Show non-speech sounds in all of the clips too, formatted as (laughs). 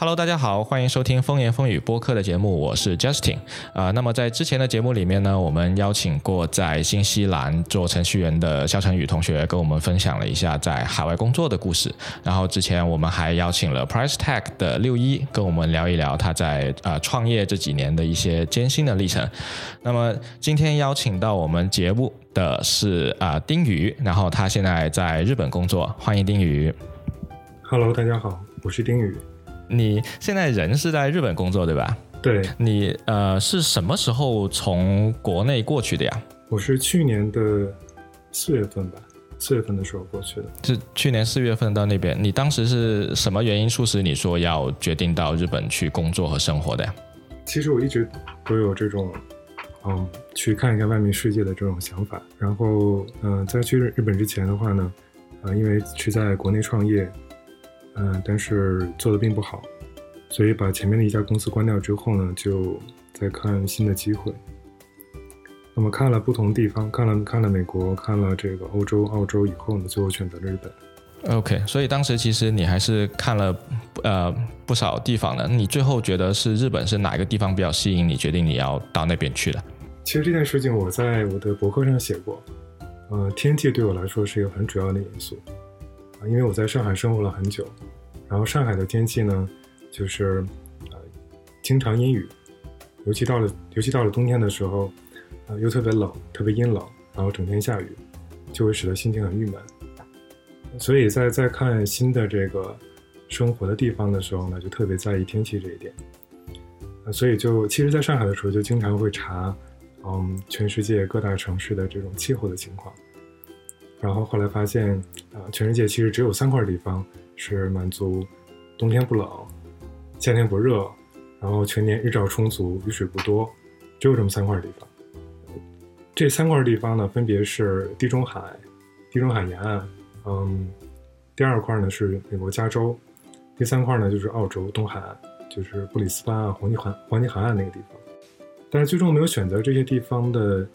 Hello，大家好，欢迎收听风言风语播客的节目，我是 Justin。啊，那么在之前的节目里面呢，我们邀请过在新西兰做程序员的肖成宇同学，跟我们分享了一下在海外工作的故事。然后之前我们还邀请了 Price Tag 的六一，跟我们聊一聊他在啊创业这几年的一些艰辛的历程。那么今天邀请到我们节目的是啊丁宇，然后他现在在日本工作，欢迎丁宇。Hello，大家好，我是丁宇。你现在人是在日本工作对吧？对，你呃是什么时候从国内过去的呀？我是去年的四月份吧，四月份的时候过去的。是去年四月份到那边，你当时是什么原因促使你说要决定到日本去工作和生活的呀？其实我一直都有这种，嗯，去看一看外面世界的这种想法。然后，嗯，在去日本之前的话呢，呃，因为是在国内创业。嗯，但是做的并不好，所以把前面的一家公司关掉之后呢，就再看新的机会。那么看了不同地方，看了看了美国，看了这个欧洲、澳洲以后呢，最后选择了日本。OK，所以当时其实你还是看了呃不少地方的。你最后觉得是日本是哪一个地方比较吸引你，决定你要到那边去的？其实这件事情我在我的博客上写过，呃，天气对我来说是一个很主要的因素。因为我在上海生活了很久，然后上海的天气呢，就是呃经常阴雨，尤其到了尤其到了冬天的时候，呃又特别冷，特别阴冷，然后整天下雨，就会使得心情很郁闷。所以在在看新的这个生活的地方的时候呢，就特别在意天气这一点。啊，所以就其实在上海的时候就经常会查，嗯，全世界各大城市的这种气候的情况。然后后来发现，啊，全世界其实只有三块地方是满足冬天不冷、夏天不热，然后全年日照充足、雨水不多，只有这么三块地方。这三块地方呢，分别是地中海、地中海沿岸，嗯，第二块呢是美国加州，第三块呢就是澳洲东海岸，就是布里斯班啊、黄金海黄金海岸那个地方。但是最终没有选择这些地方的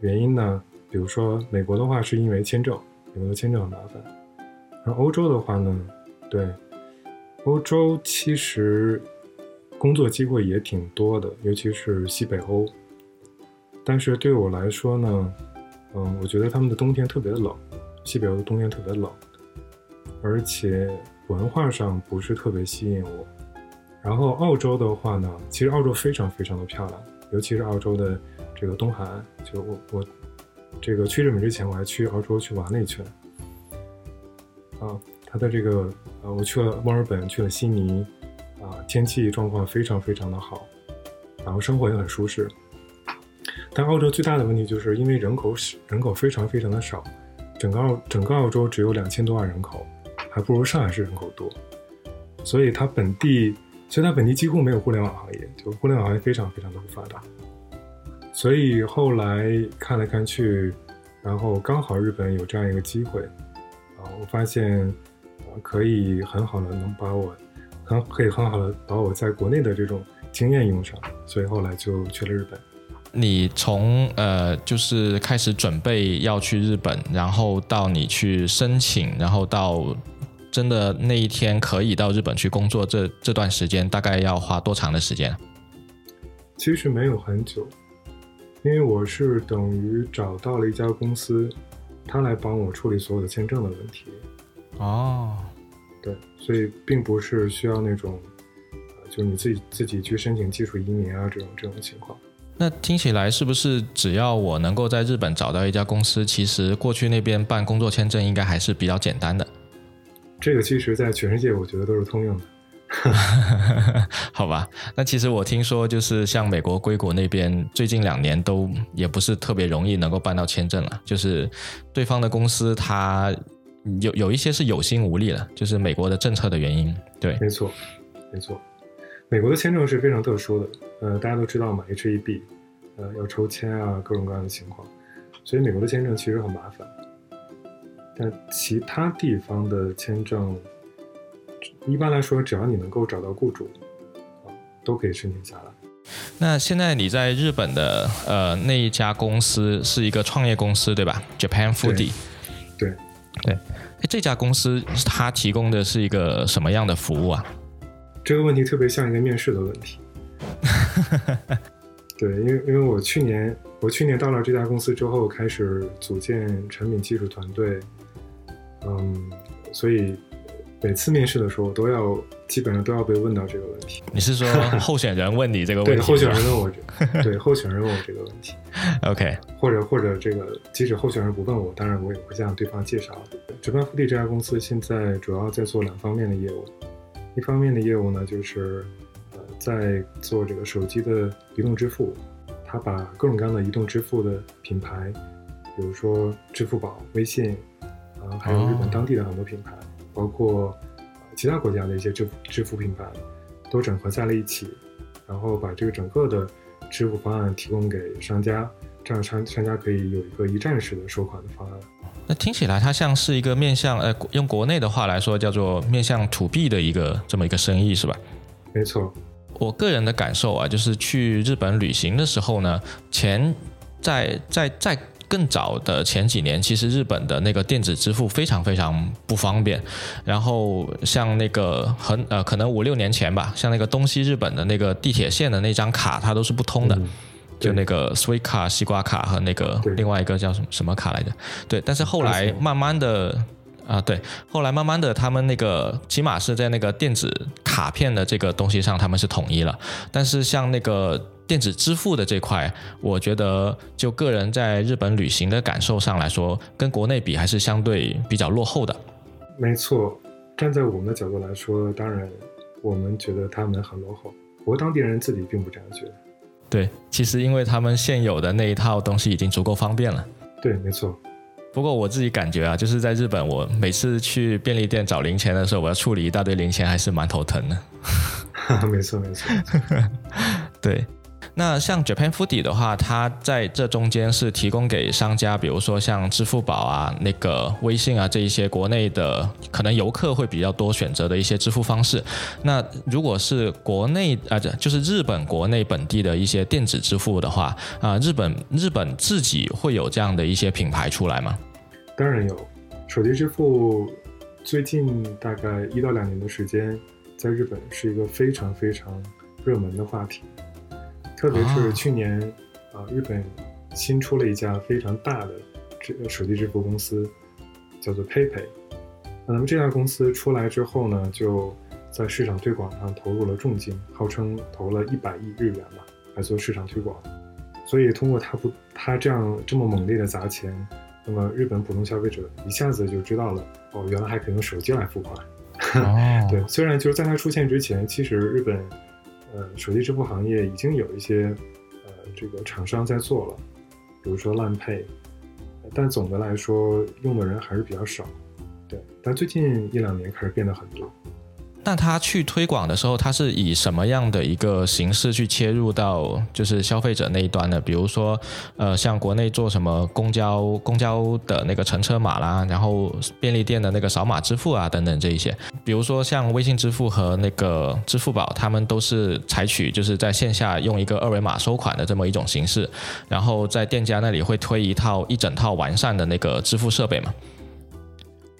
原因呢？比如说，美国的话是因为签证，美国的签证很麻烦。然后欧洲的话呢，对，欧洲其实工作机会也挺多的，尤其是西北欧。但是对我来说呢，嗯，我觉得他们的冬天特别的冷，西北欧的冬天特别冷，而且文化上不是特别吸引我。然后澳洲的话呢，其实澳洲非常非常的漂亮，尤其是澳洲的这个东海岸，就我我。这个去日本之前，我还去澳洲去玩了一圈。啊，它的这个呃，我去了墨尔本，去了悉尼，啊，天气状况非常非常的好，然后生活也很舒适。但澳洲最大的问题就是因为人口人口非常非常的少，整个澳整个澳洲只有两千多万人口，还不如上海市人口多，所以它本地，所以它本地几乎没有互联网行业，就互联网行业非常非常的不发达。所以后来看来看去，然后刚好日本有这样一个机会，啊，我发现，啊，可以很好的能把我，很可以很好的把我在国内的这种经验用上，所以后来就去了日本。你从呃，就是开始准备要去日本，然后到你去申请，然后到真的那一天可以到日本去工作，这这段时间大概要花多长的时间？其实没有很久。因为我是等于找到了一家公司，他来帮我处理所有的签证的问题。哦，对，所以并不是需要那种，就你自己自己去申请技术移民啊这种这种情况。那听起来是不是只要我能够在日本找到一家公司，其实过去那边办工作签证应该还是比较简单的？这个其实，在全世界我觉得都是通用的。(laughs) 好吧，那其实我听说，就是像美国硅谷那边，最近两年都也不是特别容易能够办到签证了。就是对方的公司，他有有一些是有心无力了，就是美国的政策的原因。对，没错，没错，美国的签证是非常特殊的。呃，大家都知道嘛，H E B，呃，要抽签啊，各种各样的情况，所以美国的签证其实很麻烦。但其他地方的签证。一般来说，只要你能够找到雇主，啊，都可以申请下来。那现在你在日本的呃那一家公司是一个创业公司，对吧？Japan Foodie。对对，这家公司它提供的是一个什么样的服务啊？这个问题特别像一个面试的问题。对，因为因为我去年我去年到了这家公司之后，开始组建产品技术团队，嗯，所以每次面试的时候都要基本上都要被问到这个问题。你是说 (laughs) 候选人问你这个问题？对，候选人问我这，对，候选人问我这个问题。(laughs) OK，或者或者这个，即使候选人不问我，当然我也会向对方介绍。直班福地这家公司现在主要在做两方面的业务，一方面的业务呢就是呃。在做这个手机的移动支付，他把各种各样的移动支付的品牌，比如说支付宝、微信，啊，还有日本当地的很多品牌，包括其他国家的一些支付支付品牌，都整合在了一起，然后把这个整个的支付方案提供给商家，这样商商家可以有一个一站式的收款的方案。那听起来它像是一个面向呃，用国内的话来说叫做面向 to B 的一个这么一个生意是吧？没错。我个人的感受啊，就是去日本旅行的时候呢，钱在在在更早的前几年，其实日本的那个电子支付非常非常不方便。然后像那个很呃，可能五六年前吧，像那个东西日本的那个地铁线的那张卡，它都是不通的，就那个 Sweet 卡、西瓜卡和那个另外一个叫什么什么卡来着？对，但是后来慢慢的。啊，对，后来慢慢的，他们那个起码是在那个电子卡片的这个东西上，他们是统一了。但是像那个电子支付的这块，我觉得就个人在日本旅行的感受上来说，跟国内比还是相对比较落后的。没错，站在我们的角度来说，当然我们觉得他们很落后。不过当地人自己并不这样觉得。对，其实因为他们现有的那一套东西已经足够方便了。对，没错。不过我自己感觉啊，就是在日本，我每次去便利店找零钱的时候，我要处理一大堆零钱，还是蛮头疼的。(laughs) 没错，没错。(laughs) 对，那像 Japan Foodie 的话，它在这中间是提供给商家，比如说像支付宝啊、那个微信啊这一些国内的可能游客会比较多选择的一些支付方式。那如果是国内啊，这就是日本国内本地的一些电子支付的话啊，日本日本自己会有这样的一些品牌出来吗？当然有，手机支付最近大概一到两年的时间，在日本是一个非常非常热门的话题。特别是去年，啊，日本新出了一家非常大的这个手机支付公司，叫做 PayPay。那么这家公司出来之后呢，就在市场推广上投入了重金，号称投了一百亿日元吧，来做市场推广。所以通过他不他这样这么猛烈的砸钱。那么日本普通消费者一下子就知道了，哦，原来还可以用手机来付款。(laughs) 对，虽然就是在它出现之前，其实日本，呃，手机支付行业已经有一些，呃，这个厂商在做了，比如说烂配，但总的来说用的人还是比较少。对，但最近一两年开始变得很多。那他去推广的时候，他是以什么样的一个形式去切入到就是消费者那一端呢？比如说，呃，像国内做什么公交公交的那个乘车码啦，然后便利店的那个扫码支付啊等等这一些。比如说像微信支付和那个支付宝，他们都是采取就是在线下用一个二维码收款的这么一种形式，然后在店家那里会推一套一整套完善的那个支付设备嘛。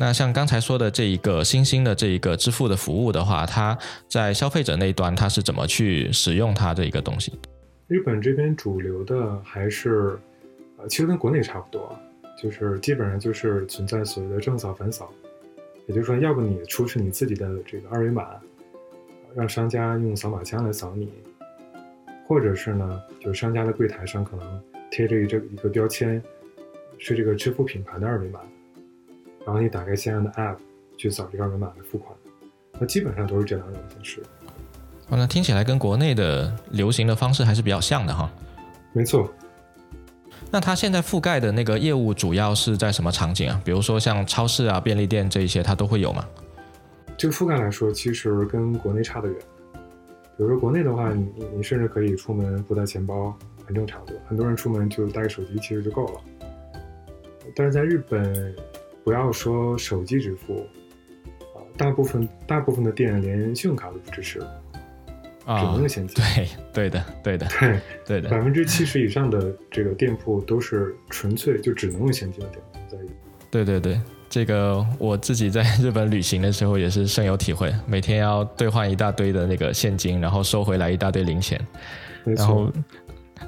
那像刚才说的这一个新兴的这一个支付的服务的话，它在消费者那一端，它是怎么去使用它这一个东西？日本这边主流的还是，呃，其实跟国内差不多，就是基本上就是存在所谓的正扫反扫，也就是说，要不你出示你自己的这个二维码，让商家用扫码枪来扫你，或者是呢，就是商家的柜台上可能贴着一这一个标签，是这个支付品牌的二维码。然后你打开线上的 App 去扫这个二维码来付款，那基本上都是这两种形式。哦，那听起来跟国内的流行的方式还是比较像的哈。没错。那它现在覆盖的那个业务主要是在什么场景啊？比如说像超市啊、便利店这一些，它都会有吗？这个覆盖来说，其实跟国内差得远。比如说国内的话，你你甚至可以出门不带钱包，很正常的，很多人出门就带个手机其实就够了。但是在日本。不要说手机支付，啊，大部分大部分的店连信用卡都不支持，啊，只能用现金。对，对的，对的，对，对的。百分之七十以上的这个店铺都是纯粹就只能用现金的店铺在。对对对，这个我自己在日本旅行的时候也是深有体会，每天要兑换一大堆的那个现金，然后收回来一大堆零钱，然后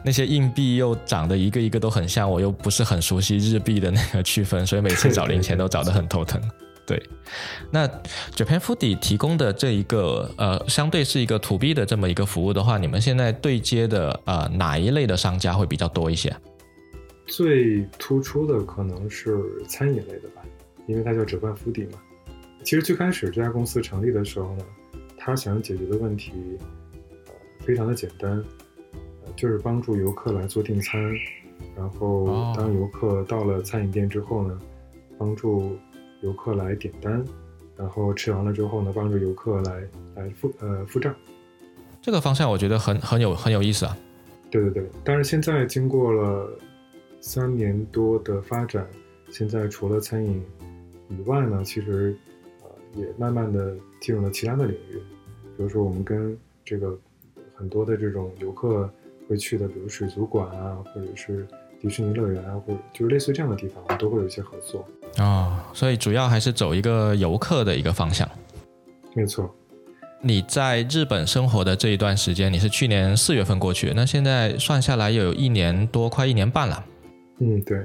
那些硬币又长得一个一个都很像，我又不是很熟悉日币的那个区分，所以每次找零钱都找得很头疼。(laughs) 对，那 Japan Foodie 提供的这一个呃，相对是一个 To B 的这么一个服务的话，你们现在对接的呃哪一类的商家会比较多一些？最突出的可能是餐饮类的吧。因为它叫折半府邸嘛，其实最开始这家公司成立的时候呢，他想解决的问题，呃，非常的简单，呃，就是帮助游客来做订餐，然后当游客到了餐饮店之后呢，帮助游客来点单，然后吃完了之后呢，帮助游客来来付呃付账。这个方向我觉得很很有很有意思啊。对对对，但是现在经过了三年多的发展，现在除了餐饮。以外呢，其实，呃，也慢慢的进入了其他的领域，比如说我们跟这个很多的这种游客会去的，比如水族馆啊，或者是迪士尼乐园啊，或者就是类似这样的地方，都会有一些合作啊。所以主要还是走一个游客的一个方向。没错。你在日本生活的这一段时间，你是去年四月份过去，那现在算下来有一年多，快一年半了。嗯，对。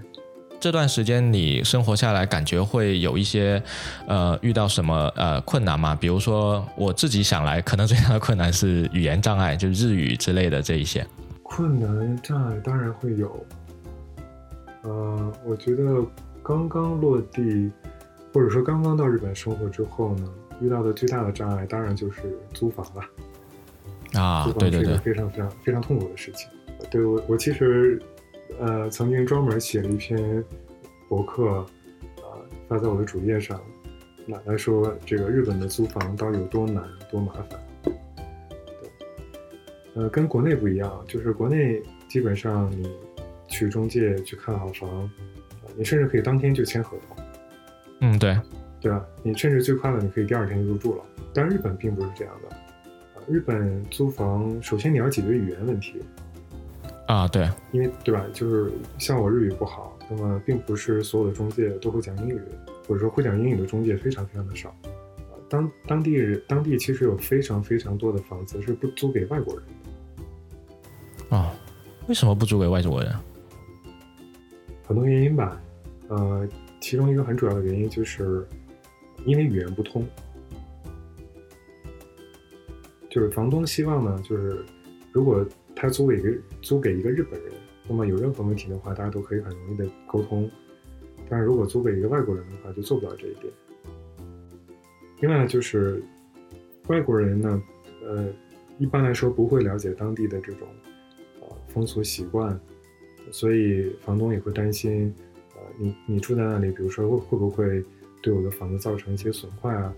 这段时间你生活下来，感觉会有一些，呃，遇到什么呃困难吗？比如说我自己想来，可能最大的困难是语言障碍，就日语之类的这一些。困难障碍当然会有，呃，我觉得刚刚落地，或者说刚刚到日本生活之后呢，遇到的最大的障碍当然就是租房了。啊，对对对，非常非常非常痛苦的事情。对我我其实。呃，曾经专门写了一篇博客，呃，发在我的主页上，来来说这个日本的租房到底有多难、多麻烦。对，呃，跟国内不一样，就是国内基本上你去中介去看好房，你甚至可以当天就签合同。嗯，对，对吧？你甚至最快的你可以第二天就入住了。但日本并不是这样的，日本租房首先你要解决语言问题。啊，对，因为对吧？就是像我日语不好，那么并不是所有的中介都会讲英语，或者说会讲英语的中介非常非常的少。当当地人当地其实有非常非常多的房子是不租给外国人的。啊，为什么不租给外国人？很多原因吧，呃，其中一个很主要的原因就是因为语言不通，就是房东希望呢，就是如果。他租给一个租给一个日本人，那么有任何问题的话，大家都可以很容易的沟通。但是如果租给一个外国人的话，就做不到这一点。另外呢，就是外国人呢，呃，一般来说不会了解当地的这种呃风俗习惯，所以房东也会担心，呃，你你住在那里，比如说会会不会对我的房子造成一些损坏啊，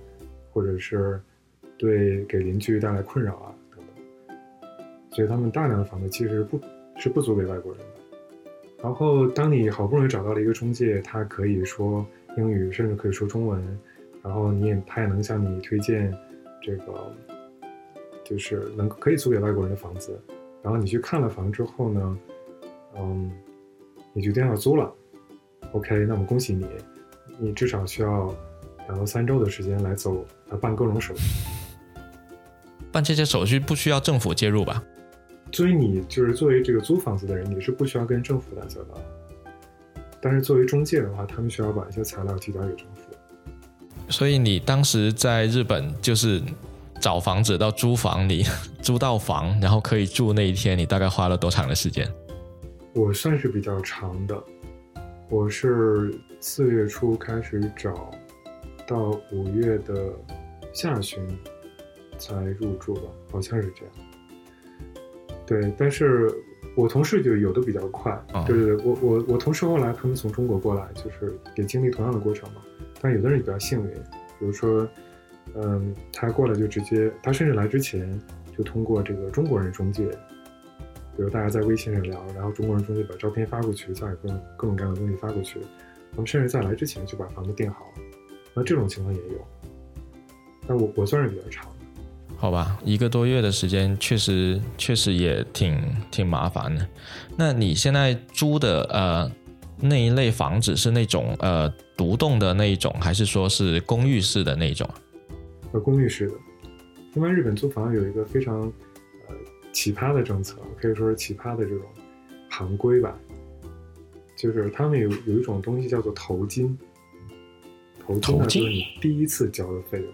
或者是对给邻居带来困扰啊等等。所以他们大量的房子其实不是不租给外国人的。然后，当你好不容易找到了一个中介，他可以说英语，甚至可以说中文，然后你也他也能向你推荐这个，就是能可以租给外国人的房子。然后你去看了房之后呢，嗯，你决定要租了。OK，那么恭喜你，你至少需要两到三周的时间来走来办各种手续。办这些手续不需要政府介入吧？作为你就是作为这个租房子的人，你是不需要跟政府打交道。但是作为中介的话，他们需要把一些材料提交给政府。所以你当时在日本就是找房子到租房，你 (laughs) 租到房，然后可以住那一天，你大概花了多长的时间？我算是比较长的，我是四月初开始找，到五月的下旬才入住吧，好像是这样。对，但是我同事就有的比较快，对对对，我我我同事后来他们从中国过来，就是也经历同样的过程嘛。但有的人比较幸运，比如说，嗯，他过来就直接，他甚至来之前就通过这个中国人中介，比如大家在微信上聊，然后中国人中介把照片发过去，再各种各种各样的东西发过去，他们甚至在来之前就把房子订好了。那这种情况也有，但我我算是比较长。好吧，一个多月的时间，确实确实也挺挺麻烦的。那你现在租的呃那一类房子是那种呃独栋的那一种，还是说是公寓式的那一种？呃，公寓式的。另外，日本租房有一个非常呃奇葩的政策，可以说是奇葩的这种行规吧，就是他们有有一种东西叫做头金。头金呢，就是你第一次交的费用，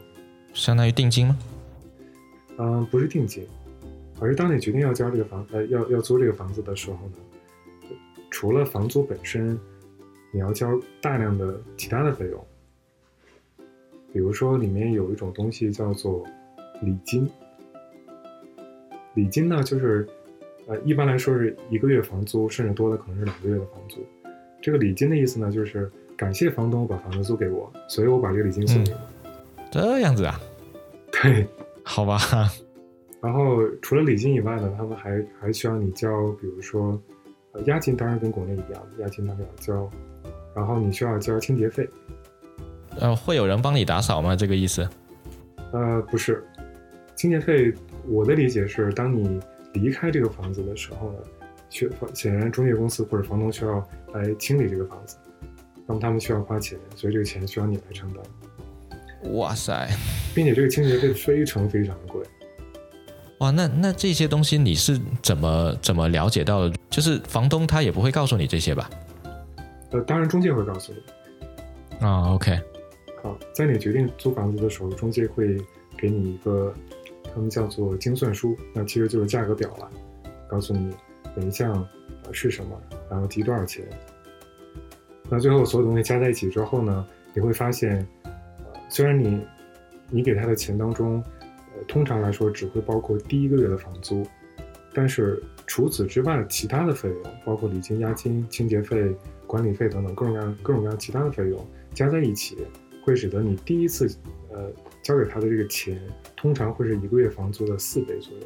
相当于定金吗？嗯，不是定金，而是当你决定要交这个房呃要要租这个房子的时候呢，除了房租本身，你要交大量的其他的费用，比如说里面有一种东西叫做礼金。礼金呢，就是呃一般来说是一个月房租，甚至多的可能是两个月的房租。这个礼金的意思呢，就是感谢房东把房子租给我，所以我把这个礼金送给你。这样子啊？(laughs) 对。(laughs) 好吧，(laughs) 然后除了礼金以外呢，他们还还需要你交，比如说，呃，押金当然跟国内一样，押金他们要交，然后你需要交清洁费。呃，会有人帮你打扫吗？这个意思？呃，不是，清洁费，我的理解是，当你离开这个房子的时候呢，需显然中介公司或者房东需要来清理这个房子，那么他们需要花钱，所以这个钱需要你来承担。哇塞！并且这个清洁费非常非常贵。哇，那那这些东西你是怎么怎么了解到的？就是房东他也不会告诉你这些吧？呃，当然中介会告诉你。啊，OK。好，在你决定租房子的时候，中介会给你一个他们叫做精算书，那其实就是价格表了，告诉你每一项呃是什么，然后提多少钱。那最后所有东西加在一起之后呢，你会发现。呃虽然你，你给他的钱当中，呃，通常来说只会包括第一个月的房租，但是除此之外，其他的费用，包括礼金、押金、清洁费、管理费等等各种各样、各种各样其他的费用加在一起，会使得你第一次，呃，交给他的这个钱，通常会是一个月房租的四倍左右。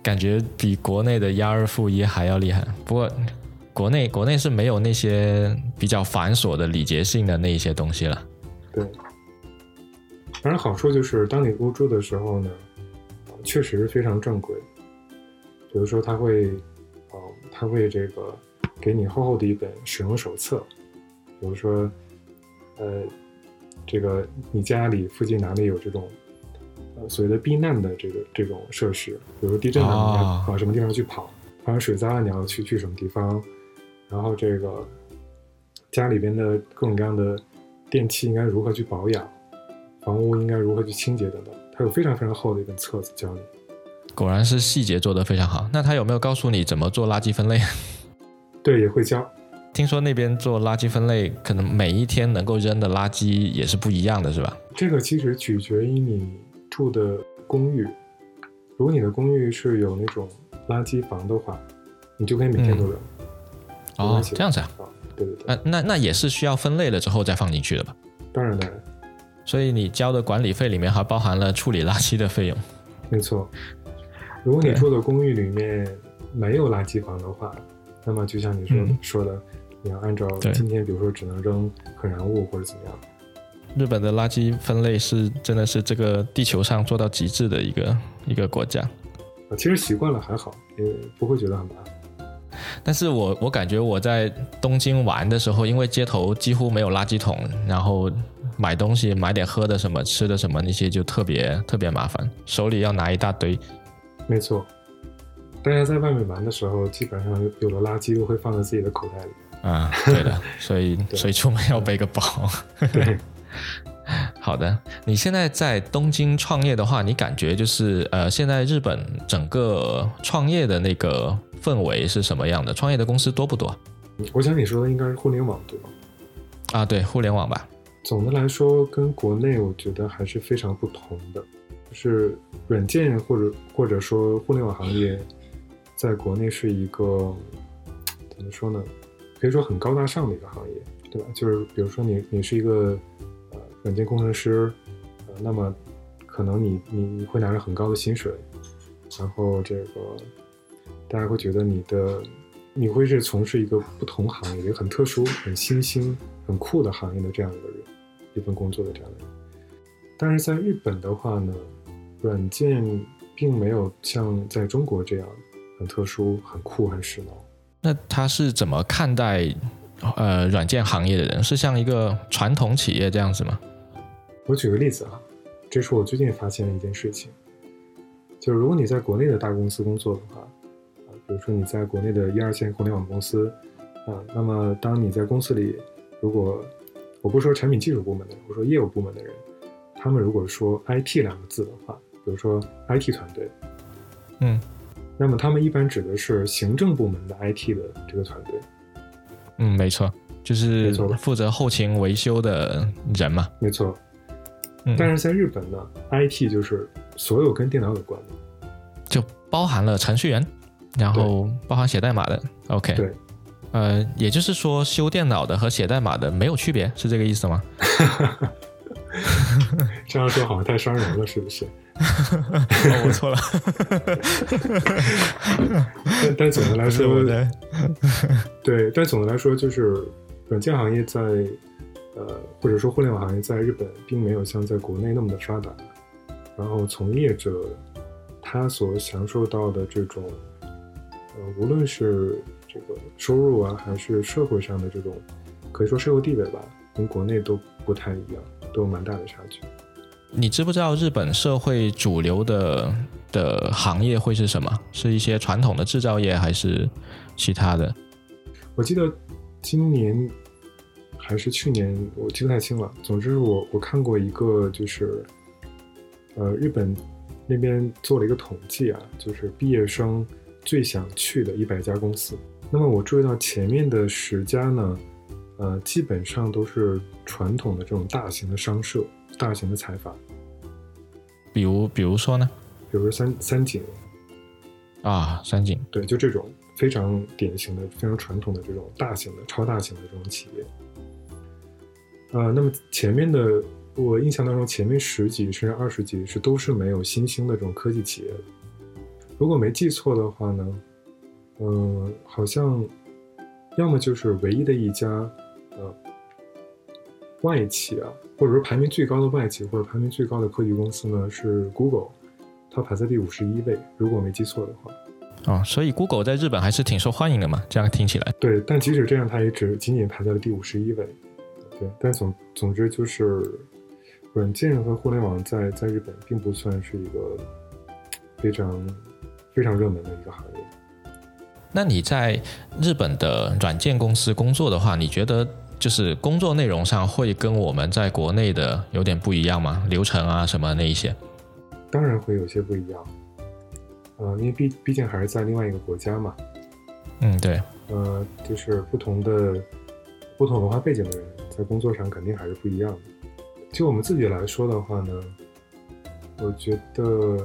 感觉比国内的押二付一还要厉害。不过，国内国内是没有那些比较繁琐的礼节性的那一些东西了。对。当然，好处就是当你入住的时候呢，确实非常正规。比如说，他会，呃，他会这个给你厚厚的一本使用手册。比如说，呃，这个你家里附近哪里有这种，呃，所谓的避难的这个这种设施？比如地震了，你要往什么地方去跑？发生水灾了，你要去去什么地方？然后这个家里边的各种各样的电器应该如何去保养？房屋应该如何去清洁等等，它有非常非常厚的一本册子教你。果然是细节做得非常好。那他有没有告诉你怎么做垃圾分类？(laughs) 对，也会教。听说那边做垃圾分类，可能每一天能够扔的垃圾也是不一样的，是吧？这个其实取决于你住的公寓。如果你的公寓是有那种垃圾房的话，你就可以每天都扔。哦，这样子啊？对对对。那那那也是需要分类了之后再放进去的吧？当然当然。所以你交的管理费里面还包含了处理垃圾的费用。没错，如果你住的公寓里面没有垃圾房的话，那么就像你说说的，你要按照今天，比如说只能扔可燃物或者怎么样。日本的垃圾分类是真的是这个地球上做到极致的一个一个国家。啊，其实习惯了还好，也不会觉得很麻烦。但是我我感觉我在东京玩的时候，因为街头几乎没有垃圾桶，然后买东西买点喝的什么吃的什么那些就特别特别麻烦，手里要拿一大堆。没错，大家在外面玩的时候，基本上有了垃圾都会放在自己的口袋里。啊，对的，所以 (laughs) 所以出门要背个包。(laughs) 对，(laughs) 好的。你现在在东京创业的话，你感觉就是呃，现在日本整个创业的那个。氛围是什么样的？创业的公司多不多？我想你说的应该是互联网，对吧？啊，对，互联网吧。总的来说，跟国内我觉得还是非常不同的。就是软件或者或者说互联网行业，在国内是一个怎么说呢？可以说很高大上的一个行业，对吧？就是比如说你你是一个呃软件工程师，呃，那么可能你你你会拿着很高的薪水，然后这个。大家会觉得你的你会是从事一个不同行业、一个很特殊、很新兴、很酷的行业的这样一个人，一份工作的这样的人。但是在日本的话呢，软件并没有像在中国这样很特殊、很酷、很时髦。那他是怎么看待呃软件行业的人，是像一个传统企业这样子吗？我举个例子啊，这是我最近发现的一件事情，就是如果你在国内的大公司工作的话，啊，比如说你在国内的一二线互联网公司，啊，那么当你在公司里，如果我不说产品技术部门的人，我说业务部门的人，他们如果说 IT 两个字的话，比如说 IT 团队，嗯那么他们一般指的是行政部门的 IT 的这个团队。嗯，没错，就是负责后勤维修的人嘛。没错，嗯，但是在日本呢，IT 就是所有跟电脑有关的。就包含了程序员，然后包含写代码的。OK，对，呃，也就是说，修电脑的和写代码的没有区别，是这个意思吗？(laughs) (laughs) 这样说好像太伤人了，是不是？哦，我错了，但但总的来说，(laughs) 对，但总的来说，就是软件行业在呃，或者说互联网行业在日本并没有像在国内那么的发达。然后从业者他所享受到的这种呃，无论是这个收入啊，还是社会上的这种，可以说社会地位吧，跟国内都不太一样，都有蛮大的差距。你知不知道日本社会主流的的行业会是什么？是一些传统的制造业，还是其他的？我记得今年还是去年，我记不太清了。总之我，我看过一个，就是呃，日本那边做了一个统计啊，就是毕业生最想去的一百家公司。那么我注意到前面的十家呢，呃，基本上都是传统的这种大型的商社、大型的财阀，比如，比如说呢？比如说三三井，啊，三井。对，就这种非常典型的、非常传统的这种大型的、超大型的这种企业。呃，那么前面的我印象当中，前面十几甚至二十几是都是没有新兴的这种科技企业的。如果没记错的话呢，嗯、好像要么就是唯一的一家呃外企啊，或者说排名最高的外企或者排名最高的科技公司呢是 Google，它排在第五十一位，如果我没记错的话。哦，所以 Google 在日本还是挺受欢迎的嘛？这样听起来，对，但即使这样，它也只仅仅排在了第五十一位。对，但总总之就是，软件和互联网在在日本并不算是一个非常非常热门的一个行业。那你在日本的软件公司工作的话，你觉得就是工作内容上会跟我们在国内的有点不一样吗？流程啊什么那一些？当然会有些不一样，呃，因为毕毕竟还是在另外一个国家嘛，嗯，对，呃，就是不同的不同文化背景的人在工作上肯定还是不一样的。就我们自己来说的话呢，我觉得，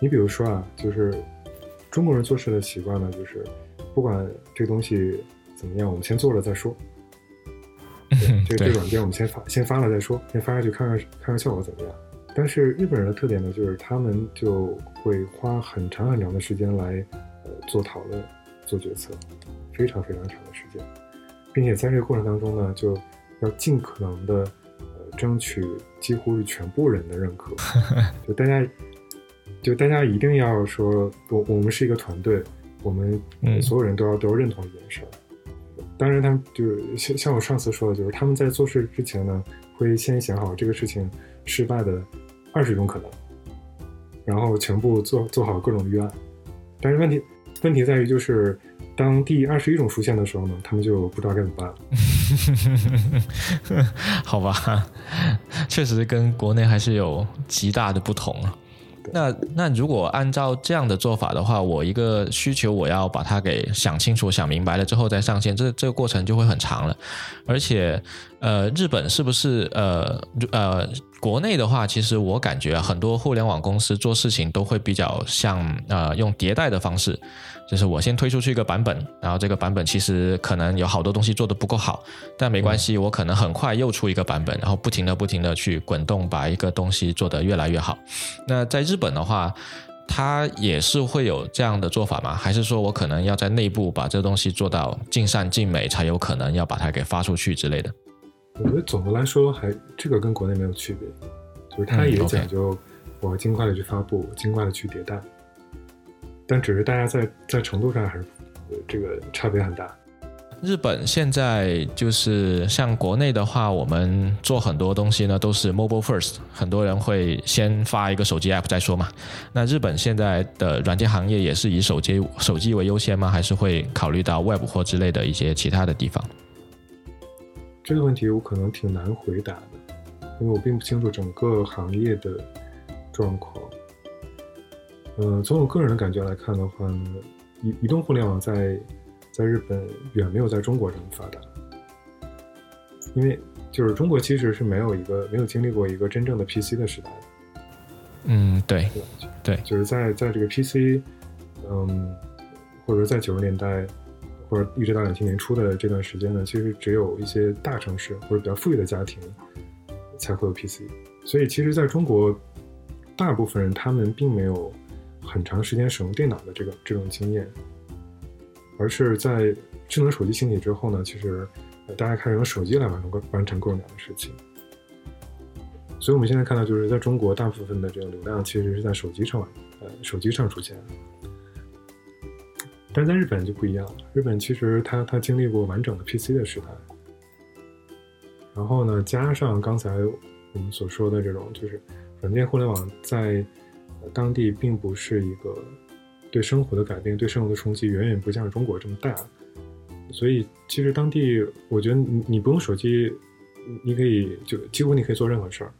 你比如说啊，就是中国人做事的习惯呢，就是不管这东西怎么样，我们先做了再说。对，(laughs) 这个这个软件我们先发先发了再说，先发下去看看看看效果怎么样。但是日本人的特点呢，就是他们就会花很长很长的时间来呃做讨论、做决策，非常非常长的时间，并且在这个过程当中呢，就要尽可能的呃争取几乎是全部人的认可，(laughs) 就大家就大家一定要说，我我们是一个团队，我们嗯所有人都要都要认同一件事儿。当然，他们就是像像我上次说的，就是他们在做事之前呢，会先想好这个事情失败的二十种可能，然后全部做做好各种预案。但是问题问题在于，就是当第二十一种出现的时候呢，他们就不知道该怎么办了。(laughs) 好吧，确实跟国内还是有极大的不同啊。那那如果按照这样的做法的话，我一个需求我要把它给想清楚、想明白了之后再上线，这这个过程就会很长了。而且，呃，日本是不是呃呃国内的话，其实我感觉很多互联网公司做事情都会比较像呃用迭代的方式，就是我先推出去一个版本，然后这个版本其实可能有好多东西做得不够好，但没关系，我可能很快又出一个版本，然后不停的不停的去滚动，把一个东西做得越来越好。那在日本的话，它也是会有这样的做法吗？还是说我可能要在内部把这东西做到尽善尽美，才有可能要把它给发出去之类的？我觉得总的来说还这个跟国内没有区别，就是它嗯也讲究我尽快的去发布，尽快的去迭代，但只是大家在在程度上还是呃这个差别很大。日本现在就是像国内的话，我们做很多东西呢都是 mobile first，很多人会先发一个手机 app 再说嘛。那日本现在的软件行业也是以手机手机为优先吗？还是会考虑到 web 或之类的一些其他的地方？这个问题我可能挺难回答的，因为我并不清楚整个行业的状况。嗯，从我个人的感觉来看的话呢，移移动互联网在在日本远没有在中国这么发达，因为就是中国其实是没有一个没有经历过一个真正的 PC 的时代的。嗯，对，对，就是在在这个 PC，嗯，或者在九十年代。或者一直到两千年初的这段时间呢，其实只有一些大城市或者比较富裕的家庭才会有 PC，所以其实在中国，大部分人他们并没有很长时间使用电脑的这个这种经验，而是在智能手机兴起之后呢，其实大家开始用手机来完成完成各种各样的事情。所以我们现在看到，就是在中国大部分的这个流量其实是在手机上，呃，手机上出现。但在日本就不一样了。日本其实它它经历过完整的 PC 的时代，然后呢，加上刚才我们所说的这种，就是软件互联网在当地并不是一个对生活的改变、对生活的冲击，远远不像中国这么大。所以其实当地，我觉得你你不用手机，你可以就几乎你可以做任何事儿。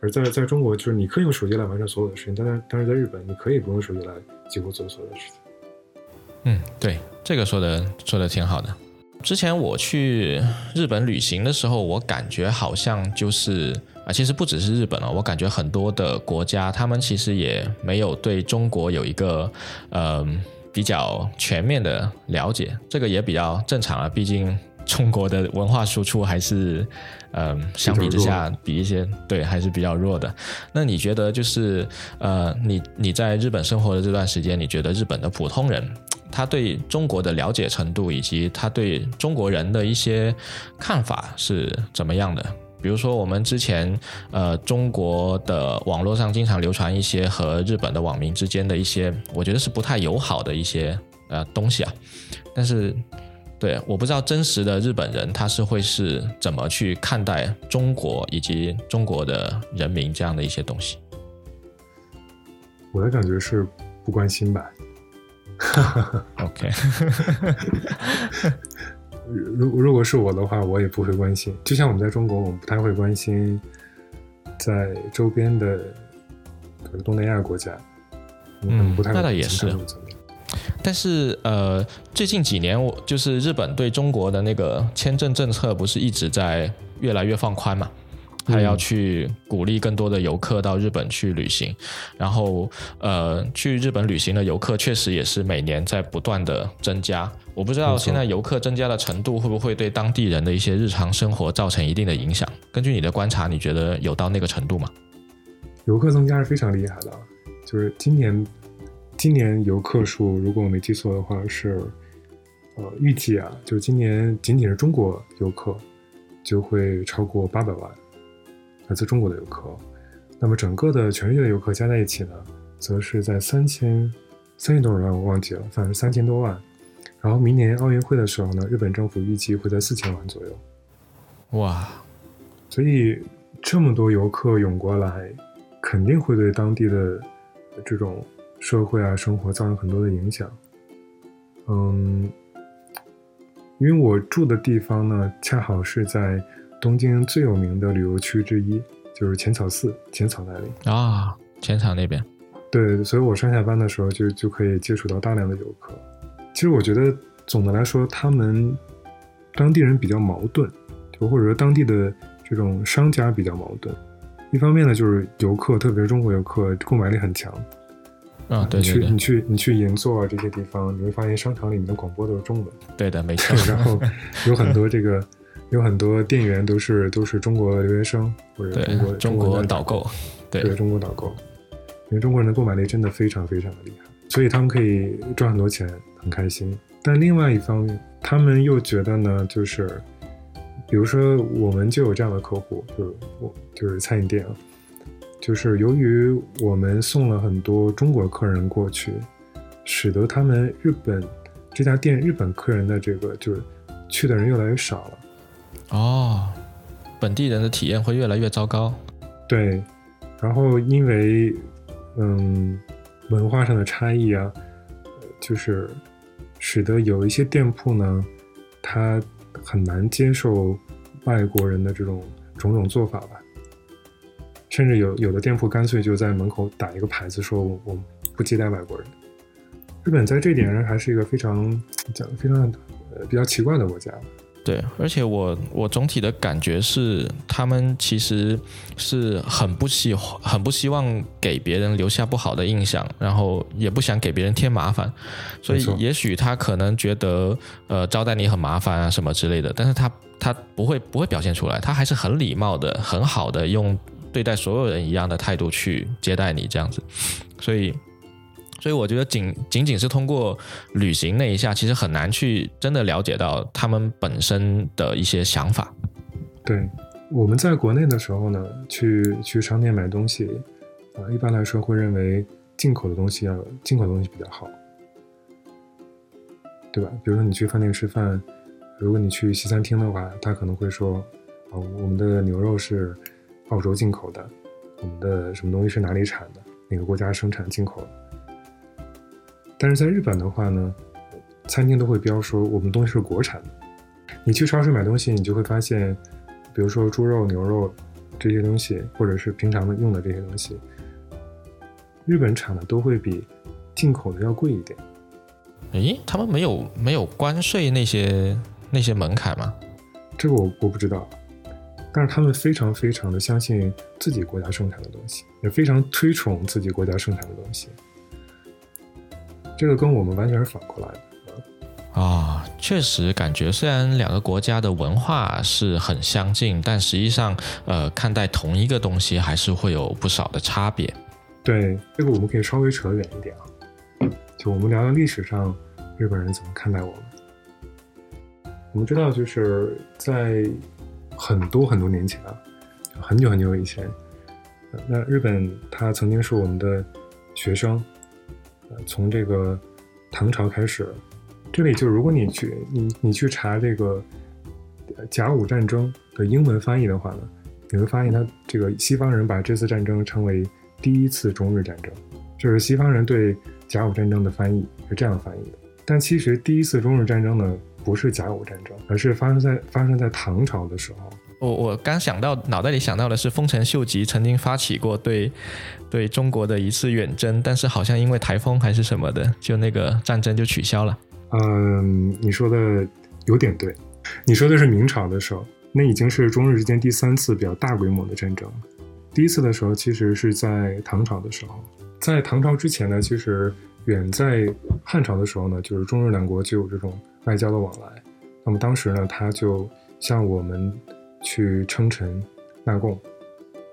而在在中国，就是你可以用手机来完成所有的事情，但是但是在日本，你可以不用手机来几乎做所有的事情。嗯，对，这个说的说的挺好的。之前我去日本旅行的时候，我感觉好像就是啊，其实不只是日本了，我感觉很多的国家，他们其实也没有对中国有一个呃比较全面的了解，这个也比较正常啊，毕竟中国的文化输出还是嗯相比之下比一些对还是比较弱的。那你觉得就是呃你你在日本生活的这段时间，你觉得日本的普通人？他对中国的了解程度，以及他对中国人的一些看法是怎么样的？比如说，我们之前呃，中国的网络上经常流传一些和日本的网民之间的一些，我觉得是不太友好的一些呃东西啊。但是，对，我不知道真实的日本人他是会是怎么去看待中国以及中国的人民这样的一些东西。我的感觉是不关心吧。(laughs) OK，如如果是我的话，我也不会关心。就像我们在中国，我们不太会关心在周边的东南亚国家。嗯，不太那倒也是。但是呃，最近几年，我就是日本对中国的那个签证政策，不是一直在越来越放宽嘛？他要去鼓励更多的游客到日本去旅行，然后呃，去日本旅行的游客确实也是每年在不断的增加。我不知道现在游客增加的程度会不会对当地人的一些日常生活造成一定的影响？根据你的观察，你觉得有到那个程度吗？游客增加是非常厉害的，就是今年今年游客数，如果我没记错的话是呃预计啊，就是今年仅仅是中国游客就会超过八百万。来自中国的游客，那么整个的全世界的游客加在一起呢，则是在三千三千多人，我忘记了，反正三千多万。然后明年奥运会的时候呢，日本政府预计会在四千万左右。哇！所以这么多游客涌过来，肯定会对当地的这种社会啊生活造成很多的影响。嗯，因为我住的地方呢，恰好是在。东京最有名的旅游区之一就是浅草寺，浅草那里啊，浅草那边。对，所以我上下班的时候就就可以接触到大量的游客。其实我觉得总的来说，他们当地人比较矛盾，就或者说当地的这种商家比较矛盾。一方面呢，就是游客，特别是中国游客，购买力很强。啊，对对对。你去你去你去银座这些地方，你会发现商场里面的广播都是中文。对的，没 (laughs) 错。然后有很多这个。有很多店员都是都是中国留学生或者中国中国导购，对中国导购，因为中国人的购买力真的非常非常的厉害，所以他们可以赚很多钱，很开心。但另外一方面，他们又觉得呢，就是比如说我们就有这样的客户，就是我就是餐饮店啊，就是由于我们送了很多中国客人过去，使得他们日本。这家店日本客人的这个就是去的人越来越少了。哦，本地人的体验会越来越糟糕。对，然后因为嗯文化上的差异啊，就是使得有一些店铺呢，它很难接受外国人的这种种种做法吧。甚至有有的店铺干脆就在门口打一个牌子，说我我不接待外国人。日本在这点上还是一个非常讲非常呃比较奇怪的国家。对，而且我我总体的感觉是，他们其实是很不希很不希望给别人留下不好的印象，然后也不想给别人添麻烦，所以也许他可能觉得呃招待你很麻烦啊什么之类的，但是他他不会不会表现出来，他还是很礼貌的、很好的用对待所有人一样的态度去接待你这样子，所以。所以我觉得仅仅仅是通过旅行那一下，其实很难去真的了解到他们本身的一些想法。对，我们在国内的时候呢，去去商店买东西，啊，一般来说会认为进口的东西要进口的东西比较好，对吧？比如说你去饭店吃饭，如果你去西餐厅的话，他可能会说，啊，我们的牛肉是澳洲进口的，我们的什么东西是哪里产的，哪个国家生产进口的。但是在日本的话呢，餐厅都会标说我们东西是国产的。你去超市买东西，你就会发现，比如说猪肉、牛肉这些东西，或者是平常的用的这些东西，日本产的都会比进口的要贵一点。诶，他们没有没有关税那些那些门槛吗？这个我我不知道，但是他们非常非常的相信自己国家生产的东西，也非常推崇自己国家生产的东西。这个跟我们完全是反过来的啊！确实，感觉虽然两个国家的文化是很相近，但实际上，呃，看待同一个东西还是会有不少的差别。对，这个我们可以稍微扯远一点啊，就我们聊聊历史上日本人怎么看待我们。我们知道，就是在很多很多年前啊，很久很久以前，那日本他曾经是我们的学生。从这个唐朝开始，这里就如果你去你你去查这个甲午战争的英文翻译的话呢，你会发现他这个西方人把这次战争称为第一次中日战争，就是西方人对甲午战争的翻译是这样翻译的。但其实第一次中日战争呢，不是甲午战争，而是发生在发生在唐朝的时候。我我刚想到脑袋里想到的是丰臣秀吉曾经发起过对对中国的一次远征，但是好像因为台风还是什么的，就那个战争就取消了。嗯，你说的有点对，你说的是明朝的时候，那已经是中日之间第三次比较大规模的战争。第一次的时候其实是在唐朝的时候，在唐朝之前呢，其实远在汉朝的时候呢，就是中日两国就有这种外交的往来。那么当时呢，他就向我们。去称臣纳贡，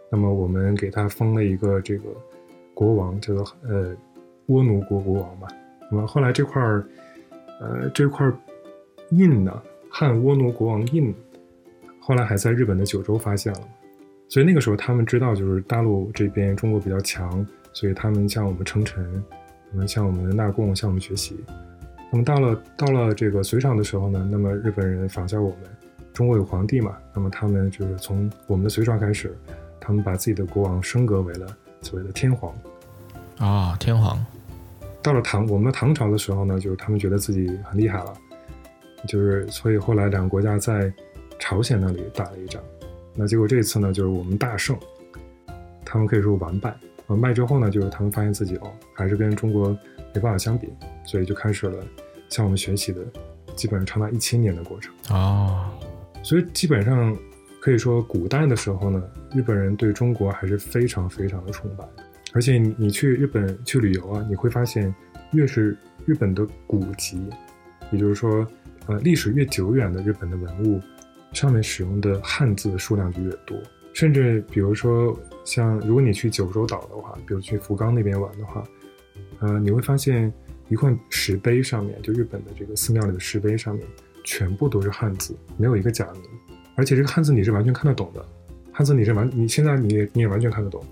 那么我们给他封了一个这个国王，叫做呃倭奴国国王吧。那么后来这块儿，呃这块印呢，汉倭奴国王印，后来还在日本的九州发现了。所以那个时候他们知道，就是大陆这边中国比较强，所以他们向我们称臣，那么向我们纳贡，向我们学习。那么到了到了这个隋朝的时候呢，那么日本人仿效我们。中国有皇帝嘛？那么他们就是从我们的隋朝开始，他们把自己的国王升格为了所谓的天皇。啊，天皇。到了唐，我们唐朝的时候呢，就是他们觉得自己很厉害了，就是所以后来两个国家在朝鲜那里打了一仗。那结果这次呢，就是我们大胜，他们可以说完败。完败之后呢，就是他们发现自己哦，还是跟中国没办法相比，所以就开始了向我们学习的，基本上长达一千年的过程。哦。所以基本上可以说，古代的时候呢，日本人对中国还是非常非常的崇拜。而且你去日本去旅游啊，你会发现，越是日本的古籍，也就是说，呃，历史越久远的日本的文物，上面使用的汉字的数量就越多。甚至比如说，像如果你去九州岛的话，比如去福冈那边玩的话，呃，你会发现一块石碑上面，就日本的这个寺庙里的石碑上面。全部都是汉字，没有一个假名，而且这个汉字你是完全看得懂的，汉字你是完，你现在你也你也完全看得懂，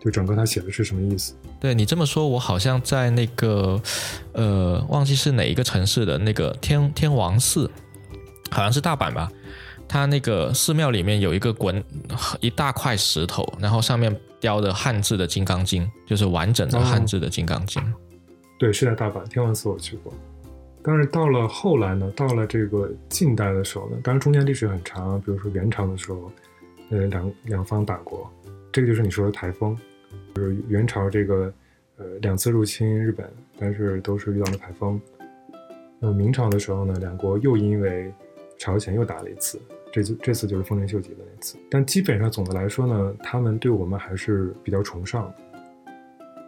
就整个他写的是什么意思。对你这么说，我好像在那个呃，忘记是哪一个城市的那个天天王寺，好像是大阪吧。它那个寺庙里面有一个滚一大块石头，然后上面雕的汉字的《金刚经》，就是完整的汉字的《金刚经》。对，是在大阪天王寺我去过。但是到了后来呢，到了这个近代的时候呢，当然中间历史很长，比如说元朝的时候，呃，两两方打过，这个就是你说的台风，就是元朝这个呃两次入侵日本，但是都是遇到了台风。那明朝的时候呢，两国又因为朝鲜又打了一次，这次这次就是丰臣秀吉的那次。但基本上总的来说呢，他们对我们还是比较崇尚，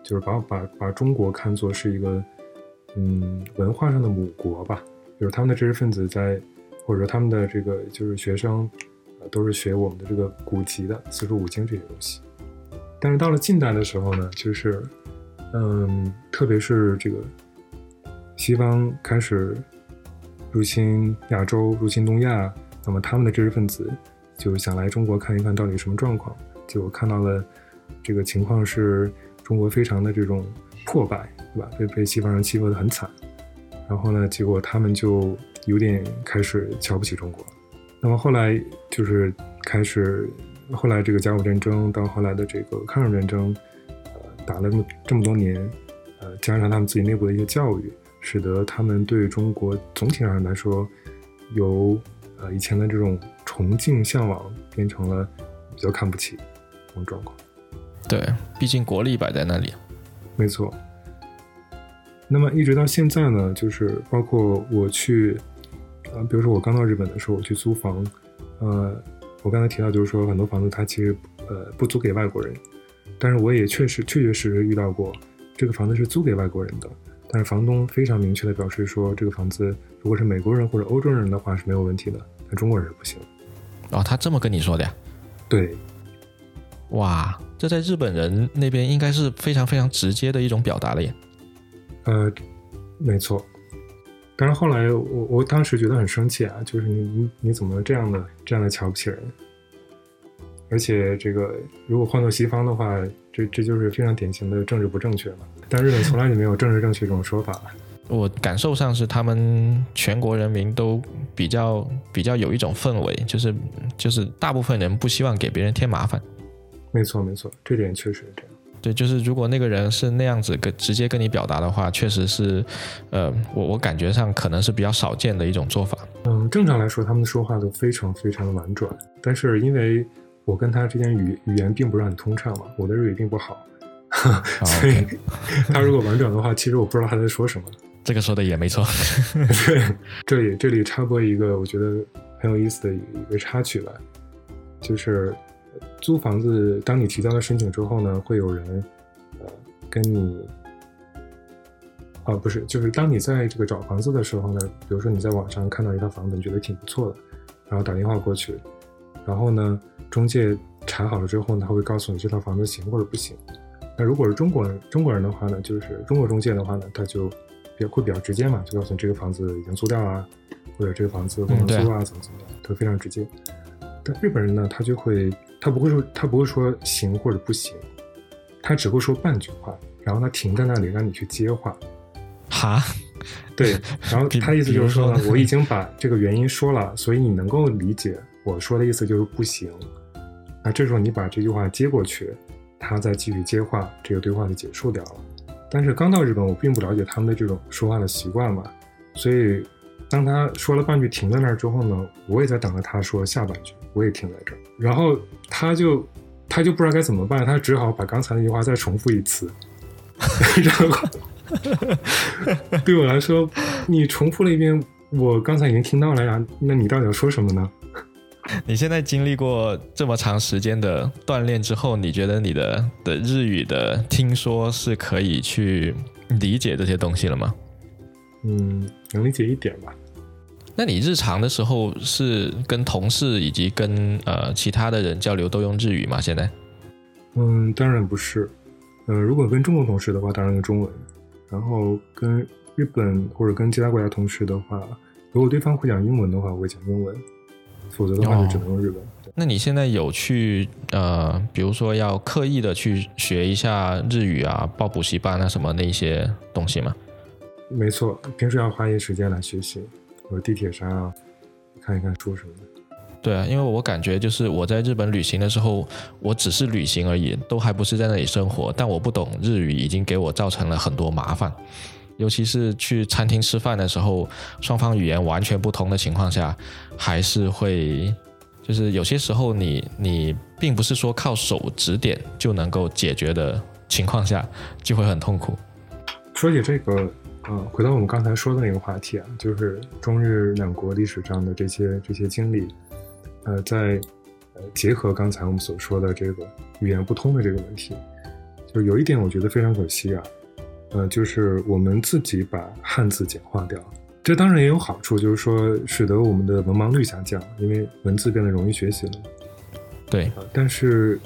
就是把把把中国看作是一个。嗯，文化上的母国吧，就是他们的知识分子在，或者说他们的这个就是学生，呃，都是学我们的这个古籍的四书五经这些东西。但是到了近代的时候呢，就是，嗯，特别是这个西方开始入侵亚洲、入侵东亚，那么他们的知识分子就想来中国看一看到底什么状况，就看到了这个情况是中国非常的这种破败。对吧？被被西方人欺负的很惨，然后呢，结果他们就有点开始瞧不起中国。那么后来就是开始，后来这个甲午战争到后来的这个抗日战争，呃，打了这么这么多年，呃，加上他们自己内部的一些教育，使得他们对中国总体上来说，由呃以前的这种崇敬向往，变成了比较看不起这种状况。对，毕竟国力摆在那里。没错。那么一直到现在呢，就是包括我去，呃，比如说我刚到日本的时候，我去租房，呃，我刚才提到就是说很多房子它其实呃不租给外国人，但是我也确实确确实实遇到过这个房子是租给外国人的，但是房东非常明确的表示说这个房子如果是美国人或者欧洲人的话是没有问题的，但中国人是不行。哦，他这么跟你说的呀？对。哇，这在日本人那边应该是非常非常直接的一种表达了耶。呃，没错，但是后来我我当时觉得很生气啊，就是你你你怎么这样的这样的瞧不起人？而且这个如果换做西方的话，这这就是非常典型的政治不正确嘛。但日本从来就没有政治正确这种说法。(laughs) 我感受上是他们全国人民都比较比较有一种氛围，就是就是大部分人不希望给别人添麻烦。没错没错，这点确实是这样。对，就是如果那个人是那样子跟直接跟你表达的话，确实是，呃，我我感觉上可能是比较少见的一种做法。嗯，正常来说，他们说话都非常非常的婉转，但是因为我跟他之间语语言并不是很通畅嘛，我的日语并不好，(laughs) 所以他如果婉转的话，其实我不知道他在说什么。这个说的也没错。对，这里这里插播一个我觉得很有意思的一个插曲吧，就是。租房子，当你提交了申请之后呢，会有人，呃，跟你，啊，不是，就是当你在这个找房子的时候呢，比如说你在网上看到一套房子，你觉得挺不错的，然后打电话过去，然后呢，中介查好了之后呢，他会告诉你这套房子行或者不行。那如果是中国中国人的话呢，就是中国中介的话呢，他就比较会比较直接嘛，就告诉你这个房子已经租掉了，或者这个房子不能租啊，怎么怎么样，都非常直接。但日本人呢，他就会。他不会说，他不会说行或者不行，他只会说半句话，然后他停在那里让你去接话。哈，(laughs) 对，然后他意思就是说呢，我已经把这个原因说了，所以你能够理解我说的意思就是不行。那这时候你把这句话接过去，他再继续接话，这个对话就结束掉了。但是刚到日本，我并不了解他们的这种说话的习惯嘛，所以当他说了半句停在那儿之后呢，我也在等着他说下半句。我也停在这儿，然后他就他就不知道该怎么办，他只好把刚才那句话再重复一次。(laughs) 然后对我来说，你重复了一遍，我刚才已经听到了呀，那你到底要说什么呢？(laughs) 你现在经历过这么长时间的锻炼之后，你觉得你的的日语的听说是可以去理解这些东西了吗？嗯，能理解一点吧。那你日常的时候是跟同事以及跟呃其他的人交流都用日语吗？现在？嗯，当然不是。呃，如果跟中国同事的话，当然用中文。然后跟日本或者跟其他国家同事的话，如果对方会讲英文的话，我会讲英文。否则的话就只能用日文。那你现在有去呃，比如说要刻意的去学一下日语啊，报补习班啊什么那些东西吗？没错，平时要花一些时间来学习，或者地铁上啊看一看书什么的。对啊，因为我感觉就是我在日本旅行的时候，我只是旅行而已，都还不是在那里生活。但我不懂日语，已经给我造成了很多麻烦。尤其是去餐厅吃饭的时候，双方语言完全不同的情况下，还是会，就是有些时候你你并不是说靠手指点就能够解决的情况下，就会很痛苦。说起这个，呃，回到我们刚才说的那个话题啊，就是中日两国历史上的这些这些经历，呃，在呃结合刚才我们所说的这个语言不通的这个问题，就有一点我觉得非常可惜啊。呃，就是我们自己把汉字简化掉，这当然也有好处，就是说使得我们的文盲率下降，因为文字变得容易学习了。对，但是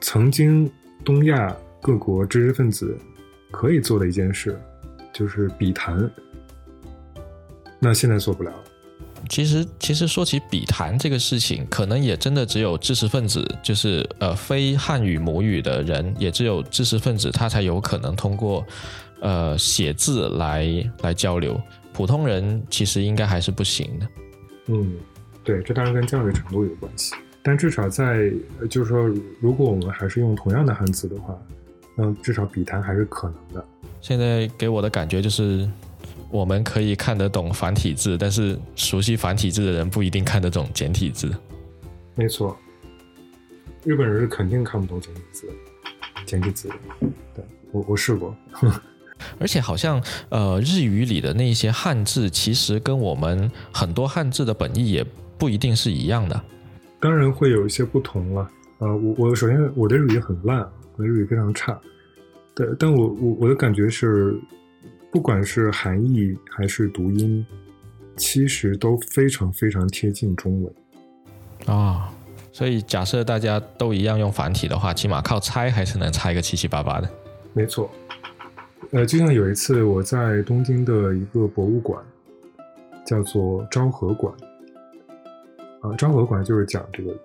曾经东亚各国知识分子可以做的一件事，就是笔谈，那现在做不了。其实，其实说起笔谈这个事情，可能也真的只有知识分子，就是呃非汉语母语的人，也只有知识分子他才有可能通过呃写字来来交流。普通人其实应该还是不行的。嗯，对，这当然跟教育程度有关系，但至少在就是说，如果我们还是用同样的汉字的话，那至少笔谈还是可能的。现在给我的感觉就是。我们可以看得懂繁体字，但是熟悉繁体字的人不一定看得懂简体字。没错，日本人是肯定看不懂简体字，简体字。对我我试过，(laughs) 而且好像呃日语里的那些汉字，其实跟我们很多汉字的本意也不一定是一样的。当然会有一些不同了。呃，我我首先我的日语很烂，我的日语非常差。对，但我我我的感觉是。不管是含义还是读音，其实都非常非常贴近中文啊。所以假设大家都一样用繁体的话，起码靠猜还是能猜个七七八八的。没错，呃，就像有一次我在东京的一个博物馆，叫做昭和馆啊，昭和馆就是讲这个，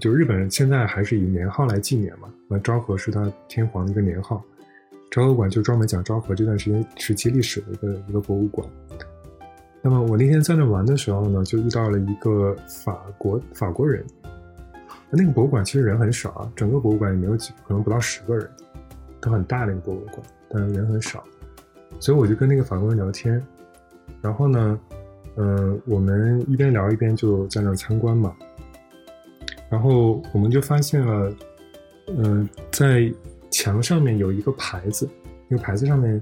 就日本人现在还是以年号来纪年嘛，那昭和是他天皇的一个年号。昭和馆就专门讲昭和这段时间时期历史的一个一个博物馆。那么我那天在那玩的时候呢，就遇到了一个法国法国人。那个博物馆其实人很少啊，整个博物馆也没有几，可能不到十个人。它很大的一个博物馆，但是人很少。所以我就跟那个法国人聊天，然后呢，嗯，我们一边聊一边就在那参观嘛。然后我们就发现了，嗯，在。墙上面有一个牌子，那个牌子上面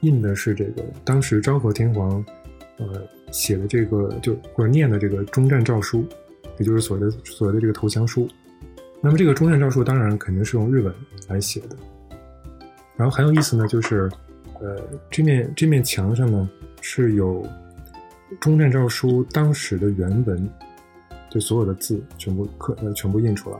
印的是这个当时昭和天皇，呃写的这个就或者念的这个终战诏书，也就是所谓的所谓的这个投降书。那么这个终战诏书当然肯定是用日文来写的。然后很有意思呢，就是呃这面这面墙上呢是有终战诏书当时的原文，就所有的字全部刻呃全部印出来，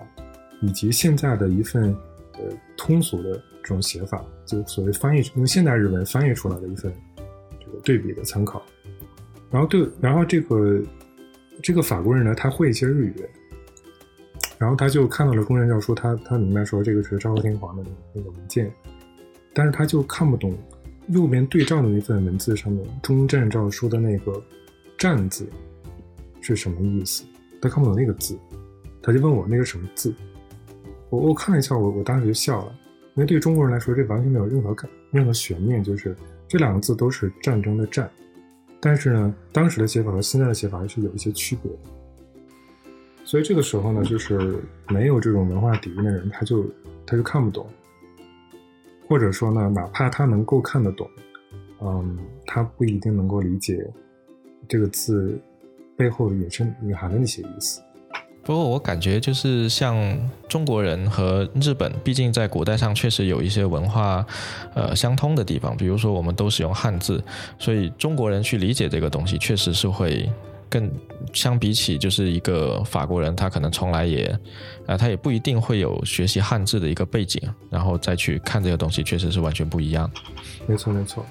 以及现在的一份。呃，通俗的这种写法，就所谓翻译用现代日文翻译出来的一份这个对比的参考。然后对，然后这个这个法国人呢，他会一些日语，然后他就看到了公认诏书，他他明白说这个是昭和天皇的那个文件，但是他就看不懂右边对照的那份文字上面中战诏书的那个战字是什么意思，他看不懂那个字，他就问我那个什么字。我我看了一下，我我当时就笑了，因为对中国人来说，这完全没有任何感任何悬念，就是这两个字都是战争的战，但是呢，当时的写法和现在的写法还是有一些区别的，所以这个时候呢，就是没有这种文化底蕴的人，他就他就看不懂，或者说呢，哪怕他能够看得懂，嗯，他不一定能够理解这个字背后隐身隐含的那些意思。不过我感觉就是像中国人和日本，毕竟在古代上确实有一些文化，呃相通的地方。比如说我们都使用汉字，所以中国人去理解这个东西，确实是会更相比起就是一个法国人，他可能从来也，啊他也不一定会有学习汉字的一个背景，然后再去看这个东西，确实是完全不一样。没错没错。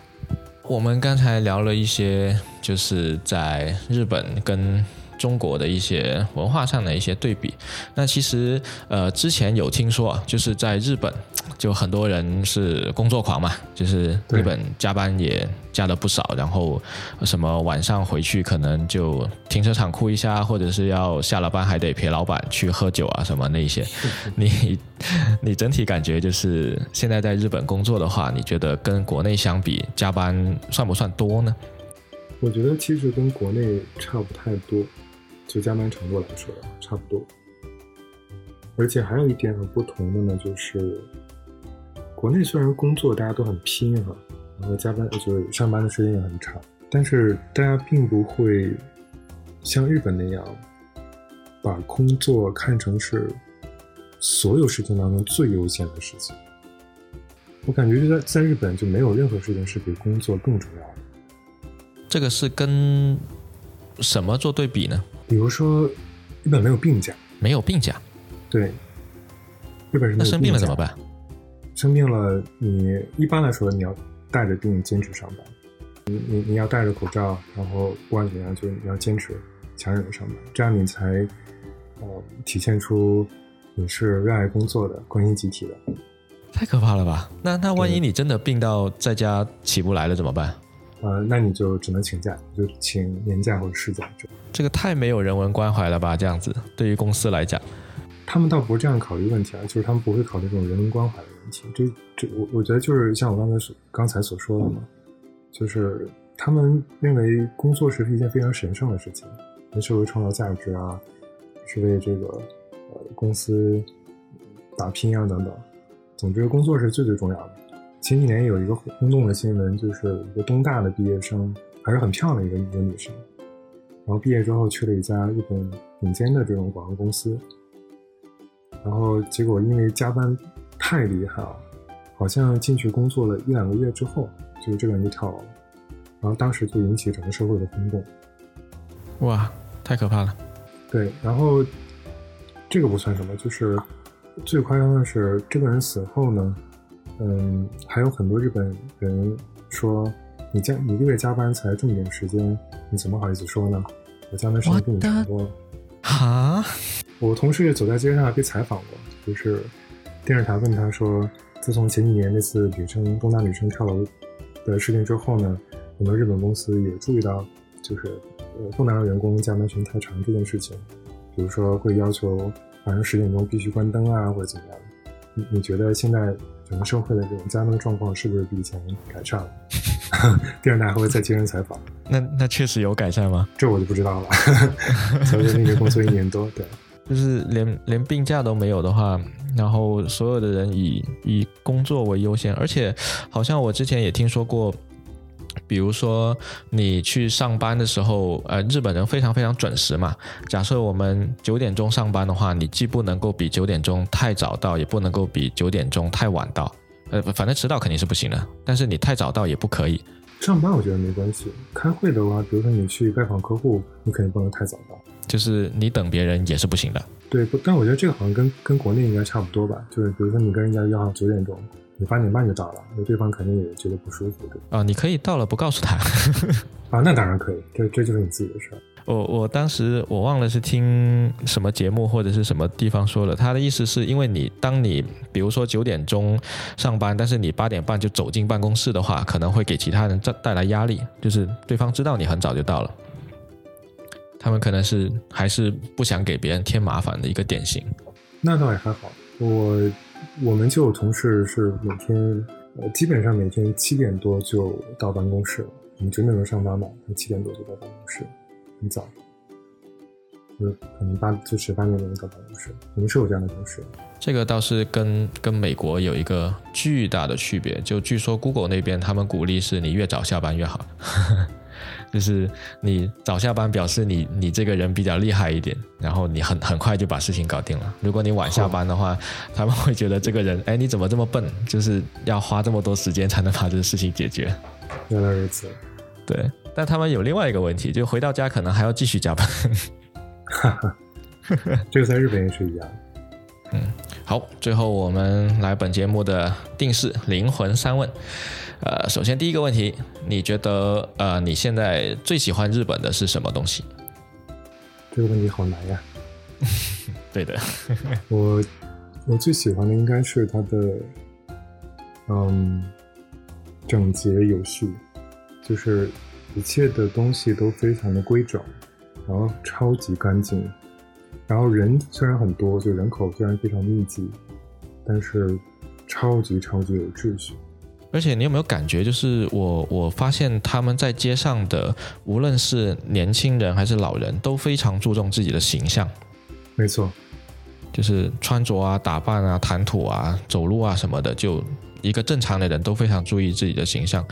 我们刚才聊了一些，就是在日本跟。中国的一些文化上的一些对比。那其实呃，之前有听说，就是在日本，就很多人是工作狂嘛，就是日本加班也加了不少，然后什么晚上回去可能就停车场哭一下，或者是要下了班还得陪老板去喝酒啊什么那些。(laughs) 你你整体感觉就是现在在日本工作的话，你觉得跟国内相比，加班算不算多呢？我觉得其实跟国内差不太多，就加班程度来说差不多。而且还有一点很不同的呢，就是国内虽然工作大家都很拼哈，然后加班就是上班的时间也很长，但是大家并不会像日本那样把工作看成是所有事情当中最优先的事情。我感觉就在在日本就没有任何事情是比工作更重要的。这个是跟什么做对比呢？比如说，日本没有病假，没有病假，对，日本人那生病了怎么办？生病了，你一般来说你要带着病坚持上班，你你你要戴着口罩，然后不管怎样，就你要坚持强忍着上班，这样你才呃体现出你是热爱工作的、关心集体的。太可怕了吧？那那万一你真的病到在家起不来了怎么办？呃，那你就只能请假，就请年假或者事假。这个太没有人文关怀了吧？这样子，对于公司来讲，他们倒不是这样考虑问题啊，就是他们不会考虑这种人文关怀的问题。这这，我我觉得就是像我刚才所刚才所说的嘛，就是他们认为工作是一件非常神圣的事情，为社会创造价值啊，是为这个呃公司打拼啊等等。总之，工作是最最重要的。前几年有一个轰动的新闻，就是一个东大的毕业生，还是很漂亮的一个一个女生，然后毕业之后去了一家日本顶尖的这种广告公司，然后结果因为加班太厉害了，好像进去工作了一两个月之后，就这个人就跳楼了，然后当时就引起整个社会的轰动。哇，太可怕了！对，然后这个不算什么，就是最夸张的是这个人死后呢。嗯，还有很多日本人说，你加你一个月加班才这么点时间，你怎么好意思说呢？我加班时间比你长多了。哈，我同事走在街上被采访过，就是电视台问他说，自从前几年那次女生东大女生跳楼的事情之后呢，很多日本公司也注意到，就是呃东南亚员工加班时间太长这件事情，比如说会要求晚上十点钟必须关灯啊，或者怎么样。你你觉得现在？整个社会的这种加班状况是不是比以前改善了？电视台还会再接人采访。那那确实有改善吗？这我就不知道了。(laughs) 在那边工作一年多，对，就是连连病假都没有的话，然后所有的人以以工作为优先，而且好像我之前也听说过。比如说，你去上班的时候，呃，日本人非常非常准时嘛。假设我们九点钟上班的话，你既不能够比九点钟太早到，也不能够比九点钟太晚到。呃，反正迟到肯定是不行的，但是你太早到也不可以。上班我觉得没关系，开会的话，比如说你去拜访客户，你肯定不能太早到。就是你等别人也是不行的。对，但我觉得这个好像跟跟国内应该差不多吧。就是比如说你跟人家约好九点钟。你八点半就到了，那对方肯定也觉得不舒服，对啊，你可以到了不告诉他 (laughs) 啊，那当然可以，这这就是你自己的事儿。我我当时我忘了是听什么节目或者是什么地方说了，他的意思是因为你当你比如说九点钟上班，但是你八点半就走进办公室的话，可能会给其他人带带来压力，就是对方知道你很早就到了，他们可能是还是不想给别人添麻烦的一个典型。那倒也还好，我。我们就有同事是每天，呃，基本上每天七点多就到办公室。我们九点钟上班嘛，他七点多就到办公室，很早，就可能八就十八点钟到办公室。我们是有这样的同事。这个倒是跟跟美国有一个巨大的区别。就据说 Google 那边他们鼓励是你越早下班越好。就是你早下班，表示你你这个人比较厉害一点，然后你很很快就把事情搞定了。如果你晚下班的话，他们会觉得这个人，哎，你怎么这么笨？就是要花这么多时间才能把这个事情解决。原来如此。对，但他们有另外一个问题，就回到家可能还要继续加班。哈哈，这个在日本也是一样。嗯，好，最后我们来本节目的定式灵魂三问。呃，首先第一个问题，你觉得呃，你现在最喜欢日本的是什么东西？这个问题好难呀。(laughs) 对的，我 (laughs) 我最喜欢的应该是它的，嗯，整洁有序，就是一切的东西都非常的规整，然后超级干净，然后人虽然很多，就人口虽然非常密集，但是超级超级有秩序。而且你有没有感觉，就是我我发现他们在街上的，无论是年轻人还是老人，都非常注重自己的形象。没错，就是穿着啊、打扮啊、谈吐啊、走路啊什么的，就一个正常的人都非常注意自己的形象。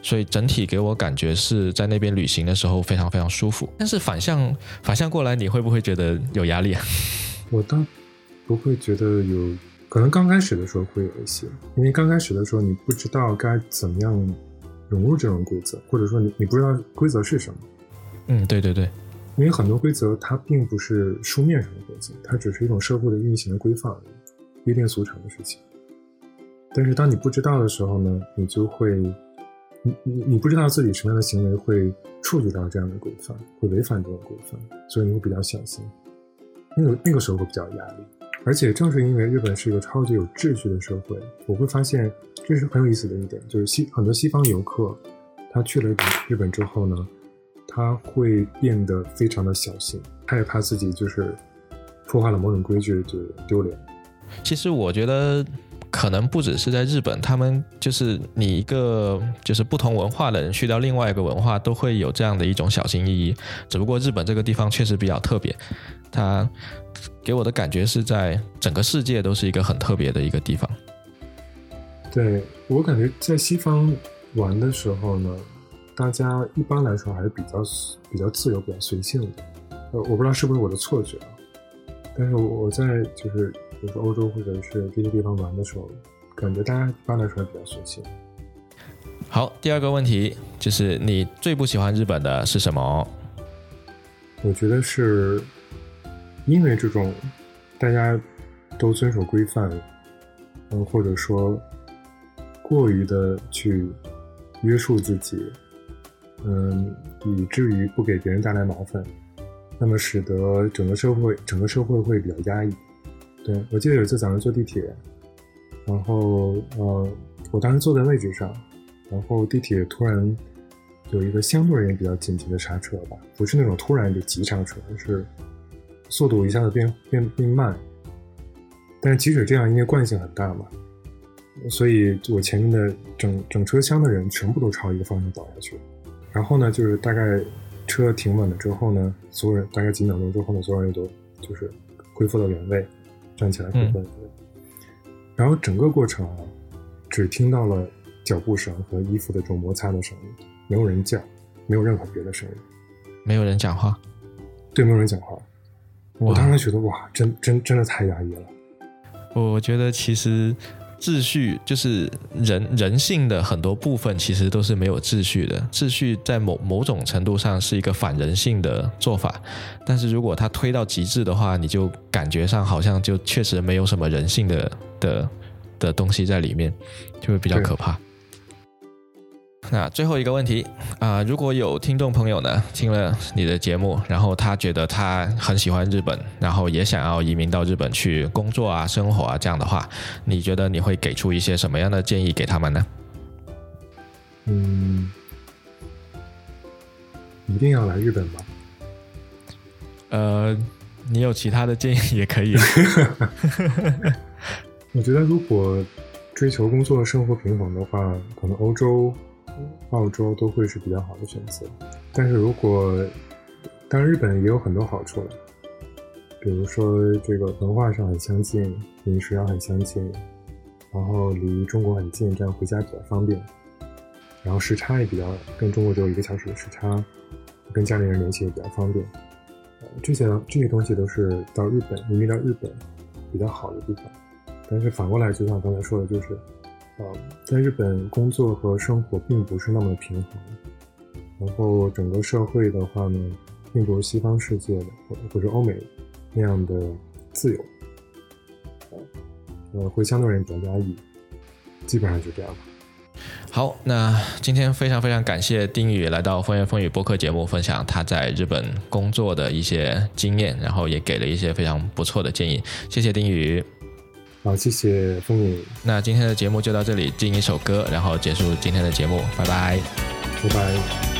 所以整体给我感觉是在那边旅行的时候非常非常舒服。但是反向反向过来，你会不会觉得有压力啊？(laughs) 我倒不会觉得有。可能刚开始的时候会有一些，因为刚开始的时候你不知道该怎么样融入这种规则，或者说你你不知道规则是什么。嗯，对对对，因为很多规则它并不是书面上的规则，它只是一种社会的运行的规范而已，约定俗成的事情。但是当你不知道的时候呢，你就会，你你你不知道自己什么样的行为会触及到这样的规范，会违反这种规范，所以你会比较小心。那个那个时候会比较有压力。而且正是因为日本是一个超级有秩序的社会，我会发现这是很有意思的一点，就是西很多西方游客，他去了日本之后呢，他会变得非常的小心，他也怕自己就是破坏了某种规矩就丢脸。其实我觉得可能不只是在日本，他们就是你一个就是不同文化的人去到另外一个文化，都会有这样的一种小心翼翼。只不过日本这个地方确实比较特别，它。给我的感觉是在整个世界都是一个很特别的一个地方。对我感觉在西方玩的时候呢，大家一般来说还是比较比较自由、比较随性的。呃，我不知道是不是我的错觉啊，但是我在就是比如说欧洲或者是这些地方玩的时候，感觉大家一般来说还比较随性。好，第二个问题就是你最不喜欢日本的是什么？我觉得是。因为这种大家都遵守规范，嗯，或者说过于的去约束自己，嗯，以至于不给别人带来麻烦，那么使得整个社会整个社会会比较压抑。对我记得有一次早上坐地铁，然后呃，我当时坐在位置上，然后地铁突然有一个相对而言比较紧急的刹车吧，不是那种突然就急刹车，而是。速度一下子变变变慢，但是即使这样，因为惯性很大嘛，所以我前面的整整车厢的人全部都朝一个方向倒下去。然后呢，就是大概车停稳了之后呢，所有人大概几秒钟之后呢，所有人都就是恢复到原位，站起来恢复原位。然后整个过程啊，只听到了脚步声和衣服的这种摩擦的声音，没有人叫，没有任何别的声音，没有人讲话，对，没有人讲话。我当时觉得哇，真真真的太压抑了。我觉得其实秩序就是人人性的很多部分，其实都是没有秩序的。秩序在某某种程度上是一个反人性的做法，但是如果它推到极致的话，你就感觉上好像就确实没有什么人性的的的东西在里面，就会比较可怕。那最后一个问题啊，如果有听众朋友呢听了你的节目，然后他觉得他很喜欢日本，然后也想要移民到日本去工作啊、生活啊这样的话，你觉得你会给出一些什么样的建议给他们呢？嗯，一定要来日本吗？呃，你有其他的建议也可以。(laughs) 我觉得如果追求工作生活平衡的话，可能欧洲。澳洲都会是比较好的选择，但是如果当然日本也有很多好处了，比如说这个文化上很相近，饮食上很相近，然后离中国很近，这样回家比较方便，然后时差也比较跟中国只有一个小时的时差，跟家里人联系也比较方便，这些这些东西都是到日本移民到日本比较好的地方，但是反过来就像刚才说的，就是。啊，在日本工作和生活并不是那么平衡，然后整个社会的话呢，并不是西方世界的或或者欧美那样的自由，呃，会相对而言比较压抑，基本上就这样吧。好，那今天非常非常感谢丁宇来到《风言风语》播客节目，分享他在日本工作的一些经验，然后也给了一些非常不错的建议。谢谢丁宇。好，谢谢风雨。那今天的节目就到这里，进一首歌，然后结束今天的节目，拜拜，拜拜。